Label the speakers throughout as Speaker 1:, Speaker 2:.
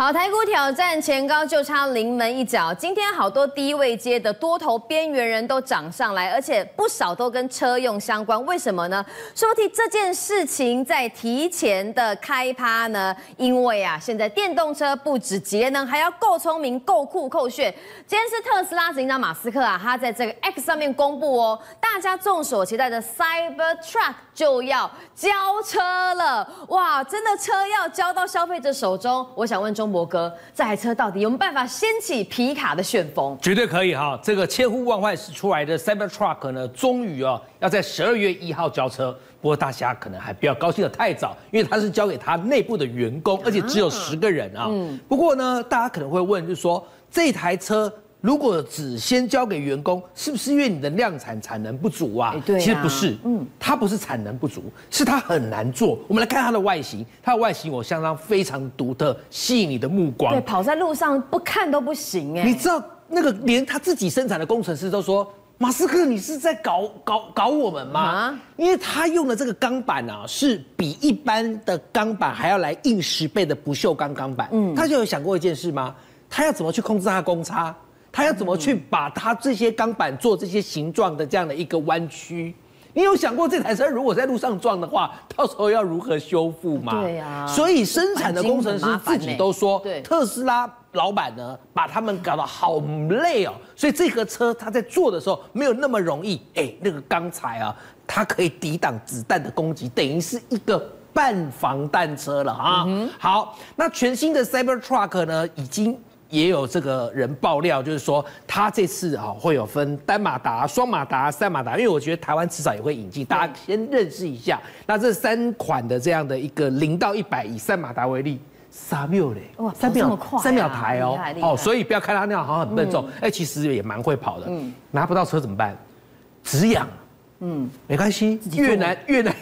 Speaker 1: 好，台股挑战前高就差临门一脚。今天好多低位阶的多头边缘人都涨上来，而且不少都跟车用相关。为什么呢？说起这件事情在提前的开趴呢？因为啊，现在电动车不止节能，还要够聪明、够酷、够炫。今天是特斯拉执行长马斯克啊，他在这个 X 上面公布哦，大家众所期待的 Cybertruck 就要交车了。哇，真的车要交到消费者手中？我想问中。博哥，这台车到底有没有办法掀起皮卡的旋风？
Speaker 2: 绝对可以哈！这个千呼万唤始出来的 Cybertruck 呢，终于哦要在十二月一号交车。不过大家可能还不要高兴的太早，因为它是交给他内部的员工，而且只有十个人啊。嗯。不过呢，大家可能会问，就是说这台车。如果只先交给员工，是不是因为你的量产产能不足啊？
Speaker 1: 对啊，
Speaker 2: 其实不是，嗯，它不是产能不足，是它很难做。我们来看它的外形，它的外形我相当非常独特，吸引你的目光。
Speaker 1: 对，跑在路上不看都不行哎。
Speaker 2: 你知道那个连他自己生产的工程师都说：“马斯克，你是在搞搞搞我们吗？”啊，因为他用的这个钢板啊，是比一般的钢板还要来硬十倍的不锈钢钢板。嗯，他就有想过一件事吗？他要怎么去控制它的公差？他要怎么去把它这些钢板做这些形状的这样的一个弯曲？你有想过这台车如果在路上撞的话，到时候要如何修复吗？
Speaker 1: 对呀。
Speaker 2: 所以生产的工程师自己都说，特斯拉老板呢把他们搞得好累哦。所以这个车它在做的时候没有那么容易。哎，那个钢材啊，它可以抵挡子弹的攻击，等于是一个半防弹车了啊。好，那全新的 Cybertruck 呢已经。也有这个人爆料，就是说他这次啊会有分单马达、双马达、三马达，因为我觉得台湾迟早也会引进，大家先认识一下。那这三款的这样的一个零到一百，以三马达为例，三秒嘞，哇，三秒，三秒台哦，哦，所以不要看他那样好像很笨重，哎，其实也蛮会跑的。嗯，拿不到车怎么办？止痒。嗯，没关系，越南越南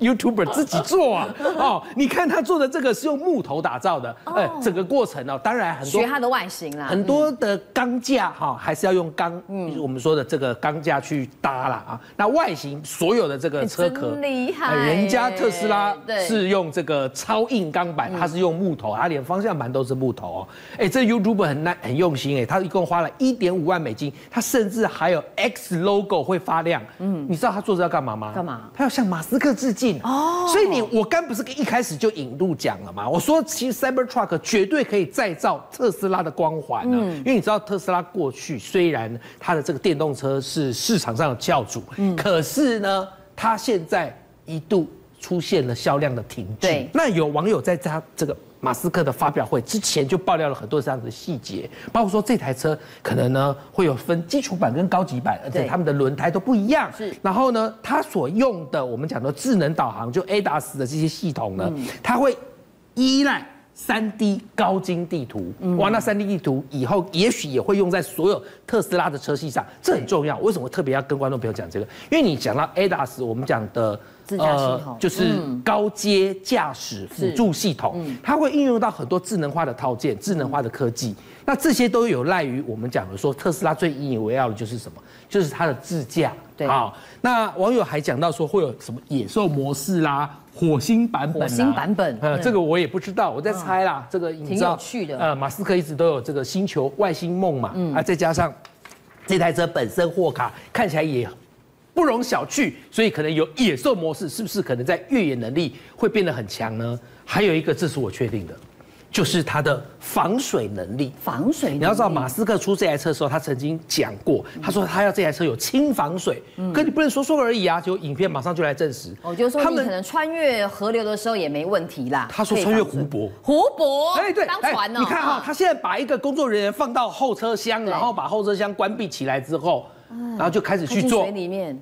Speaker 2: YouTuber 自己做啊，哦，你看他做的这个是用木头打造的，哎，整个过程哦，当然很多
Speaker 1: 学它的外形啦，
Speaker 2: 很多的钢架哈，还是要用钢，嗯，我们说的这个钢架去搭啦啊。那外形所有的这个车壳，
Speaker 1: 厉害，
Speaker 2: 人家特斯拉是用这个超硬钢板，它是用木头，它连方向盘都是木头哦。哎，这 YouTuber 很耐很用心哎，他一共花了一点五万美金，他甚至还有 X logo 会发亮。嗯，你知道他做这要干嘛吗？
Speaker 1: 干嘛？
Speaker 2: 他要向马斯克致敬哦。所以你我刚不是一开始就引路讲了吗？我说其实 Cybertruck 绝对可以再造特斯拉的光环呢。嗯。因为你知道特斯拉过去虽然它的这个电动车是市场上的教主，嗯，可是呢，它现在一度出现了销量的停滞。那有网友在他这个。马斯克的发表会之前就爆料了很多这样的细节，包括说这台车可能呢会有分基础版跟高级版，而且他们的轮胎都不一样。是，然后呢，它所用的我们讲的智能导航，就 ADAS 的这些系统呢，它会依赖三 D 高精地图。哇，那三 D 地图以后也许也会用在所有特斯拉的车系上，这很重要。为什么特别要跟观众朋友讲这个？因为你讲到 ADAS，我们讲的。
Speaker 1: 呃，
Speaker 2: 就是高阶驾驶辅助系统，它会应用到很多智能化的套件、智能化的科技。那这些都有赖于我们讲的说，特斯拉最引以为傲的就是什么？就是它的自驾。对啊，那网友还讲到说会有什么野兽模式啦、火星版本、
Speaker 1: 火星版本。
Speaker 2: 呃，这个我也不知道，我在猜啦。这个
Speaker 1: 挺有趣的。
Speaker 2: 呃，马斯克一直都有这个星球外星梦嘛，啊，再加上这台车本身货卡看起来也。不容小觑，所以可能有野兽模式，是不是可能在越野能力会变得很强呢？还有一个，这是我确定的，就是它的防水能力。
Speaker 1: 防水能力，
Speaker 2: 你要知道，马斯克出这台车的时候，他曾经讲过，他说他要这台车有轻防水，嗯，可你不能说说而已啊，就影片马上就来证实。
Speaker 1: 我就说他们可能穿越河流的时候也没问题啦。
Speaker 2: 他说穿越湖泊，
Speaker 1: 湖泊，
Speaker 2: 哎对，
Speaker 1: 当船呢。
Speaker 2: 你看哈，他现在把一个工作人员放到后车厢，然后把后车厢关闭起来之后。然后就开始去做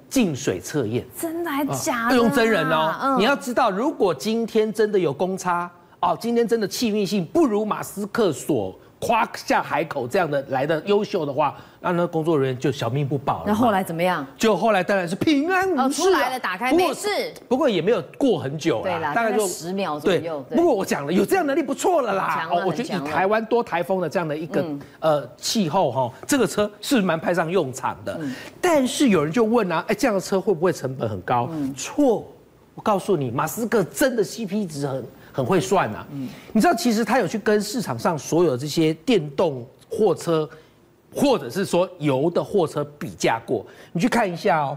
Speaker 2: 进水测验，
Speaker 1: 真的还假的？
Speaker 2: 不用真人哦。你要知道，如果今天真的有公差哦，今天真的气运性不如马斯克所。夸下海口这样的来的优秀的话，那那工作人员就小命不保了。
Speaker 1: 那后来怎么样？
Speaker 2: 就后来当然是平安无事，啊。出
Speaker 1: 来了，打开没事。
Speaker 2: 不过也没有过很久啦，对啦，大概就
Speaker 1: 十秒左右。
Speaker 2: 不过我讲了，有这样能力不错了啦。哦，我觉得以台湾多台风的这样的一个呃气候哈，这个车是蛮派上用场的。但是有人就问啊，哎，这样的车会不会成本很高？错，我告诉你，马斯克真的 CP 值很。很会算啊。嗯，你知道其实他有去跟市场上所有这些电动货车，或者是说油的货车比价过，你去看一下哦。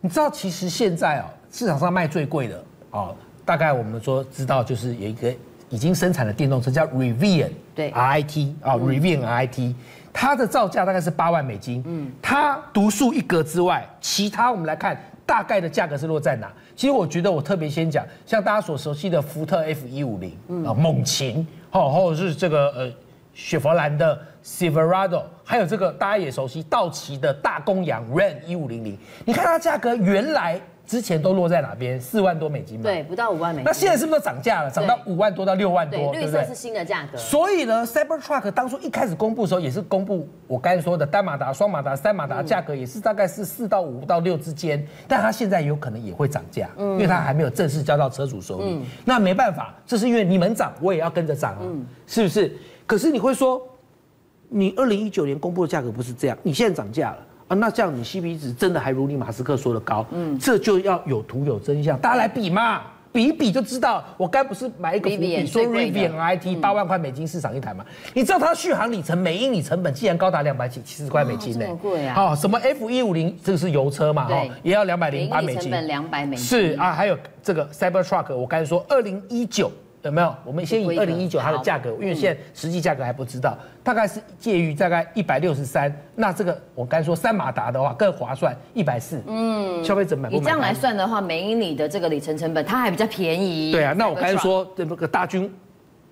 Speaker 2: 你知道其实现在哦，市场上卖最贵的哦，大概我们说知道就是有一个已经生产的电动车叫 Rivian，对，R I T 啊，Rivian R I T。它的造价大概是八万美金，嗯，它独树一格之外，其他我们来看大概的价格是落在哪？其实我觉得我特别先讲，像大家所熟悉的福特 F 一五零啊，猛禽，好，或者是这个呃雪佛兰的 Silverado，还有这个大家也熟悉道奇的大公羊 Ram 一五零零，你看它价格原来。之前都落在哪边？四万多美金嘛？
Speaker 1: 对，不到五万美金。
Speaker 2: 那现在是不是涨价了？涨到五万多到六万多，
Speaker 1: 对，绿色是新的价格。
Speaker 2: 所以呢，Cybertruck 当初一开始公布的时候，也是公布我刚才说的单马达、双马达、三马达价格也是大概是四到五到六之间，但它现在有可能也会涨价，因为它还没有正式交到车主手里。那没办法，这是因为你们涨，我也要跟着涨啊，是不是？可是你会说，你二零一九年公布的价格不是这样，你现在涨价了。那这样你 CP 值真的还如你马斯克说的高？嗯，这就要有图有真相，大家来比嘛，比一比就知道。我该不是买一个伏笔说 Rivian RIT 八万块美金市场一台嘛？你知道它续航里程每英里成本竟然高达两百七七十块美金呢？
Speaker 1: 这么贵啊！
Speaker 2: 好，什么 F 一五零这个是油车嘛？哈，也要两百零八美金。
Speaker 1: 成本两百美金。
Speaker 2: 是啊，还有这个 Cybertruck，我刚才说二零一九。有没有？我们先以二零一九它的价格，因为现在实际价格还不知道，大概是介于大概一百六十三。那这个我刚才说三马达的话更划算，一百四。嗯，消费者买不买？
Speaker 1: 你这样来算的话，每英里的这个里程成本它还比较便宜。
Speaker 2: 对啊，那我刚才说这个大军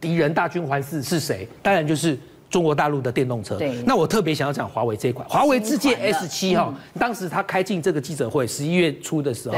Speaker 2: 敌人大军环伺是谁？当然就是中国大陆的电动车。对。那我特别想要讲华为这一款，华为智界 S 七哈，当时他开进这个记者会，十一月初的时候。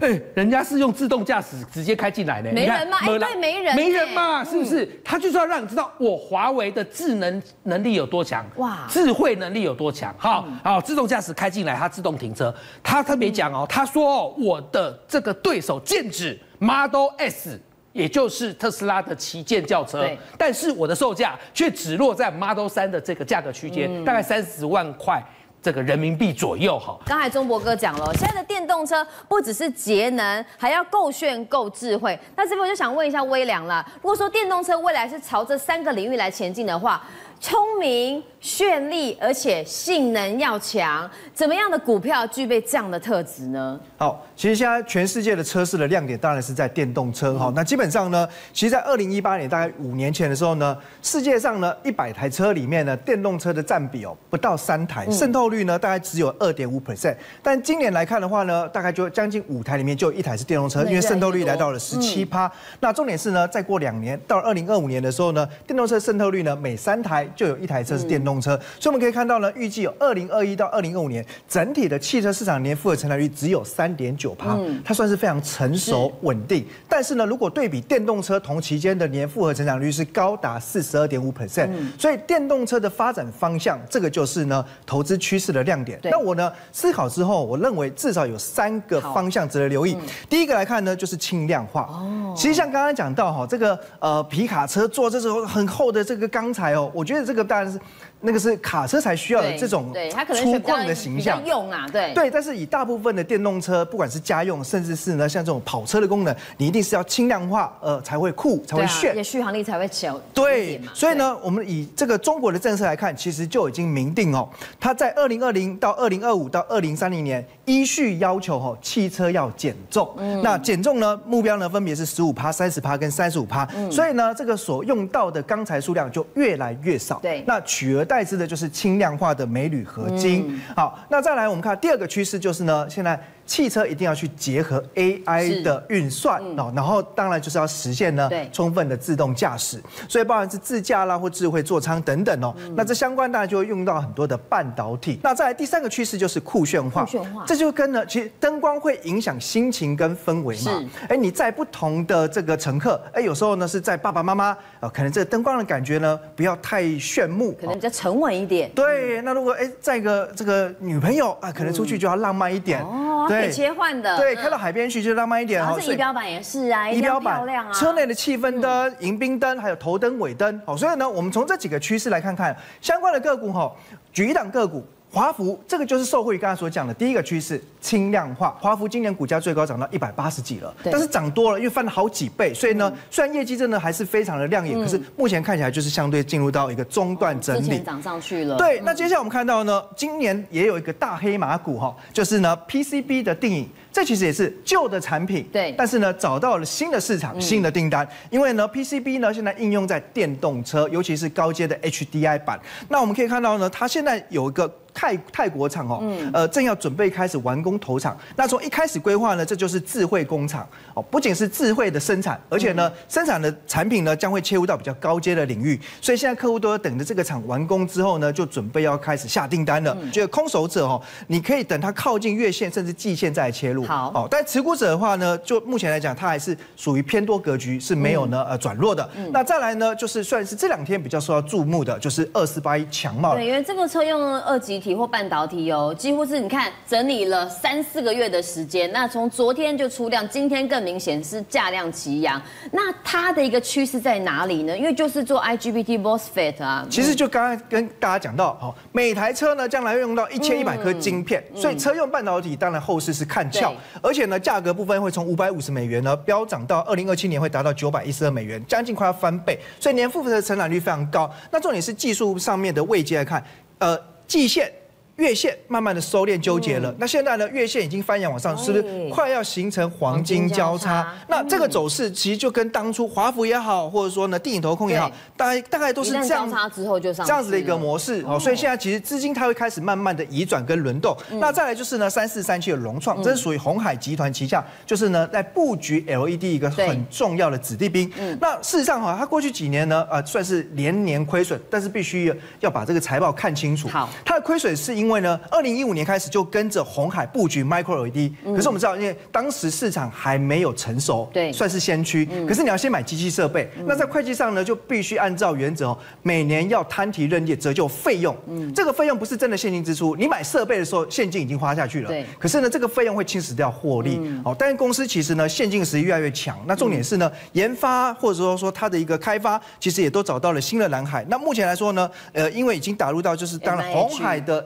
Speaker 2: 哎，人家是用自动驾驶直接开进来的，
Speaker 1: 没人吗？哎，对，没人，
Speaker 2: 没人嘛，是不是？他就是要让你知道我华为的智能能力有多强，哇，智慧能力有多强。好，好，自动驾驶开进来，它自动停车。他特别讲哦，他说哦，我的这个对手剑指 Model S，也就是特斯拉的旗舰轿车，但是我的售价却只落在 Model 3的这个价格区间，大概三十万块。这个人民币左右哈，
Speaker 1: 刚才钟博哥讲了，现在的电动车不只是节能，还要够炫、够智慧。那这边我就想问一下微良了，如果说电动车未来是朝这三个领域来前进的话，聪明、绚丽，而且性能要强，怎么样的股票具备这样的特质呢？
Speaker 3: 好，其实现在全世界的车市的亮点当然是在电动车哈。那基本上呢，其实，在二零一八年大概五年前的时候呢，世界上呢一百台车里面呢，电动车的占比哦不到三台，渗透率呢大概只有二点五 percent。但今年来看的话呢，大概就将近五台里面就有一台是电动车，因为渗透率来到了十七趴。那重点是呢，再过两年到二零二五年的时候呢，电动车渗透率呢每三台。就有一台车是电动车，所以我们可以看到呢，预计有二零二一到二零二五年整体的汽车市场年复合成长率只有三点九趴，它算是非常成熟稳定。但是呢，如果对比电动车同期间的年复合成长率是高达四十二点五 percent，所以电动车的发展方向，这个就是呢投资趋势的亮点。那我呢思考之后，我认为至少有三个方向值得留意。第一个来看呢，就是轻量化。哦，其实像刚刚讲到哈，这个呃皮卡车做这种很厚的这个钢材哦，我觉得。这个当然是，那个是卡车才需要的这种它可能粗犷的形象
Speaker 1: 用啊，对
Speaker 3: 对。但是以大部分的电动车，不管是家用，甚至是呢像这种跑车的功能，你一定是要轻量化，呃，才会酷，才会炫，
Speaker 1: 也续航力才会强。
Speaker 3: 对，所以呢，我们以这个中国的政策来看，其实就已经明定哦，它在二零二零到二零二五到二零三零年依序要求哦，汽车要减重。那减重呢，目标呢分别是十五趴、三十趴跟三十五趴。所以呢，这个所用到的钢材数量就越来越少。对，那取而代之的就是轻量化的镁铝合金。好，那再来我们看第二个趋势就是呢，现在。汽车一定要去结合 AI 的运算哦，然后当然就是要实现呢充分的自动驾驶，所以包含是自驾啦或智慧座舱等等哦。那这相关当然就会用到很多的半导体。那再来第三个趋势就是酷炫化，酷炫化，这就跟呢其实灯光会影响心情跟氛围嘛。哎，你在不同的这个乘客，哎，有时候呢是在爸爸妈妈啊，可能这个灯光的感觉呢不要太炫目，
Speaker 1: 可能比较沉稳一点。
Speaker 3: 对，那如果哎载个这个女朋友啊，可能出去就要浪漫一点。哦，
Speaker 1: 对。可以切换的，
Speaker 3: 对，开到海边去就浪漫一点哦。
Speaker 1: 仪表板也是啊，仪表板漂亮啊。
Speaker 3: 车内的气氛灯、迎宾灯，还有头灯、尾灯，好，所以呢，我们从这几个趋势来看看相关的个股哈。举一档个股，华孚这个就是受惠于刚才所讲的第一个趋势，轻量化。华孚今年股价最高涨到一百八十几了，但是涨多了，因为翻了好几倍，所以呢，虽然业绩真的还是非常的亮眼，可是目前看起来就是相对进入到一个中段整理。
Speaker 1: 涨上去了。
Speaker 3: 对，那接下来我们看到呢，今年也有一个大黑马股哈，就是呢 PCB 的定影。这其实也是旧的产品，
Speaker 1: 对，
Speaker 3: 但是呢，找到了新的市场、新的订单，因为呢，PCB 呢现在应用在电动车，尤其是高阶的 HDI 版。那我们可以看到呢，它现在有一个。泰泰国厂哦，呃，正要准备开始完工投产。那从一开始规划呢，这就是智慧工厂哦，不仅是智慧的生产，而且呢，生产的产品呢将会切入到比较高阶的领域。所以现在客户都要等着这个厂完工之后呢，就准备要开始下订单了。觉得空手者哦，你可以等它靠近月线甚至季线再来切入。
Speaker 1: 好哦，
Speaker 3: 但持股者的话呢，就目前来讲，它还是属于偏多格局，是没有呢呃转弱的。那再来呢，就是算是这两天比较受到注目的，就是二四八一强茂。
Speaker 1: 对，因为这个车用二极体。或半导体哦，几乎是你看整理了三四个月的时间，那从昨天就出量，今天更明显是价量齐扬。那它的一个趋势在哪里呢？因为就是做 IGBT MOSFET 啊。
Speaker 3: 其实就刚刚跟大家讲到，哦，每台车呢将来会用到一千一百颗晶片，嗯、所以车用半导体当然后市是看俏，而且呢价格部分会从五百五十美元呢飙涨到二零二七年会达到九百一十二美元，将近快要翻倍，所以年复合的成长率非常高。那重点是技术上面的位阶来看，呃，季线。月线慢慢的收敛纠结了，嗯、那现在呢，月线已经翻扬往上，是不是快要形成黄金交叉？那这个走势其实就跟当初华孚也好，或者说呢，电影投控也好，大概大概都是这样
Speaker 1: 交叉之后就上这
Speaker 3: 样子的一个模式哦。所以现在其实资金它会开始慢慢的移转跟轮动。嗯、那再来就是呢，三四三七的融创，这是属于红海集团旗下，就是呢在布局 LED 一个很重要的子弟兵。嗯、那事实上哈，它过去几年呢，呃，算是连年亏损，但是必须要要把这个财报看清楚。
Speaker 1: 好，
Speaker 3: 它的亏损是因为。因为呢，二零一五年开始就跟着红海布局 Micro LED，可是我们知道，因为当时市场还没有成熟，
Speaker 1: 对，
Speaker 3: 算是先驱。可是你要先买机器设备，那在会计上呢，就必须按照原则哦，每年要摊提认列折旧费用。嗯，这个费用不是真的现金支出，你买设备的时候现金已经花下去了。对，可是呢，这个费用会侵蚀掉获利。哦，但是公司其实呢，现金实力越来越强。那重点是呢，研发或者说说它的一个开发，其实也都找到了新的蓝海。那目前来说呢，呃，因为已经打入到就是当然红海的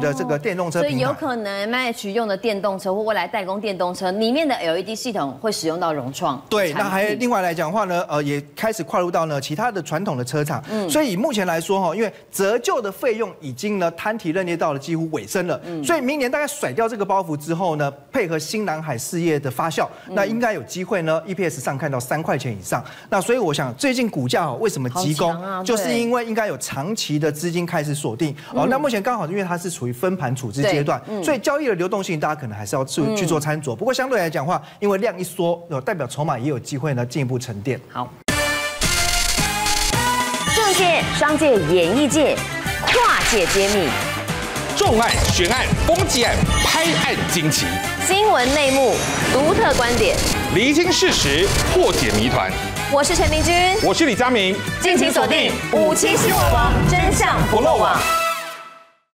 Speaker 3: 的这个电动车，
Speaker 1: 所以有可能 MIH 用的电动车或未来代工电动车里面的 LED 系统会使用到融创。
Speaker 3: 对，那还另外来讲的话呢，呃，也开始跨入到呢其他的传统的车厂。嗯，所以以目前来说哈，因为折旧的费用已经呢摊提认列到了几乎尾声了。嗯，所以明年大概甩掉这个包袱之后呢，配合新南海事业的发酵，那应该有机会呢 EPS 上看到三块钱以上。那所以我想最近股价为什么急攻，啊、就是因为应该有长期的资金开始锁定。哦、嗯，那目前刚好因为它是。处于分盘处置阶段，嗯、所以交易的流动性，大家可能还是要去去做参酌。不过相对来讲的话，因为量一缩，代表筹码也有机会呢进一步沉淀。
Speaker 1: 好，政界、商界、演艺界跨界揭秘，
Speaker 4: 重案、悬案、攻击案、拍案惊奇，
Speaker 1: 新闻内幕、独特观点，
Speaker 4: 厘清事实，破解谜团。
Speaker 1: 我是陈明君，
Speaker 4: 我是李佳明，
Speaker 1: 敬请锁定五七新闻网，真相不漏网。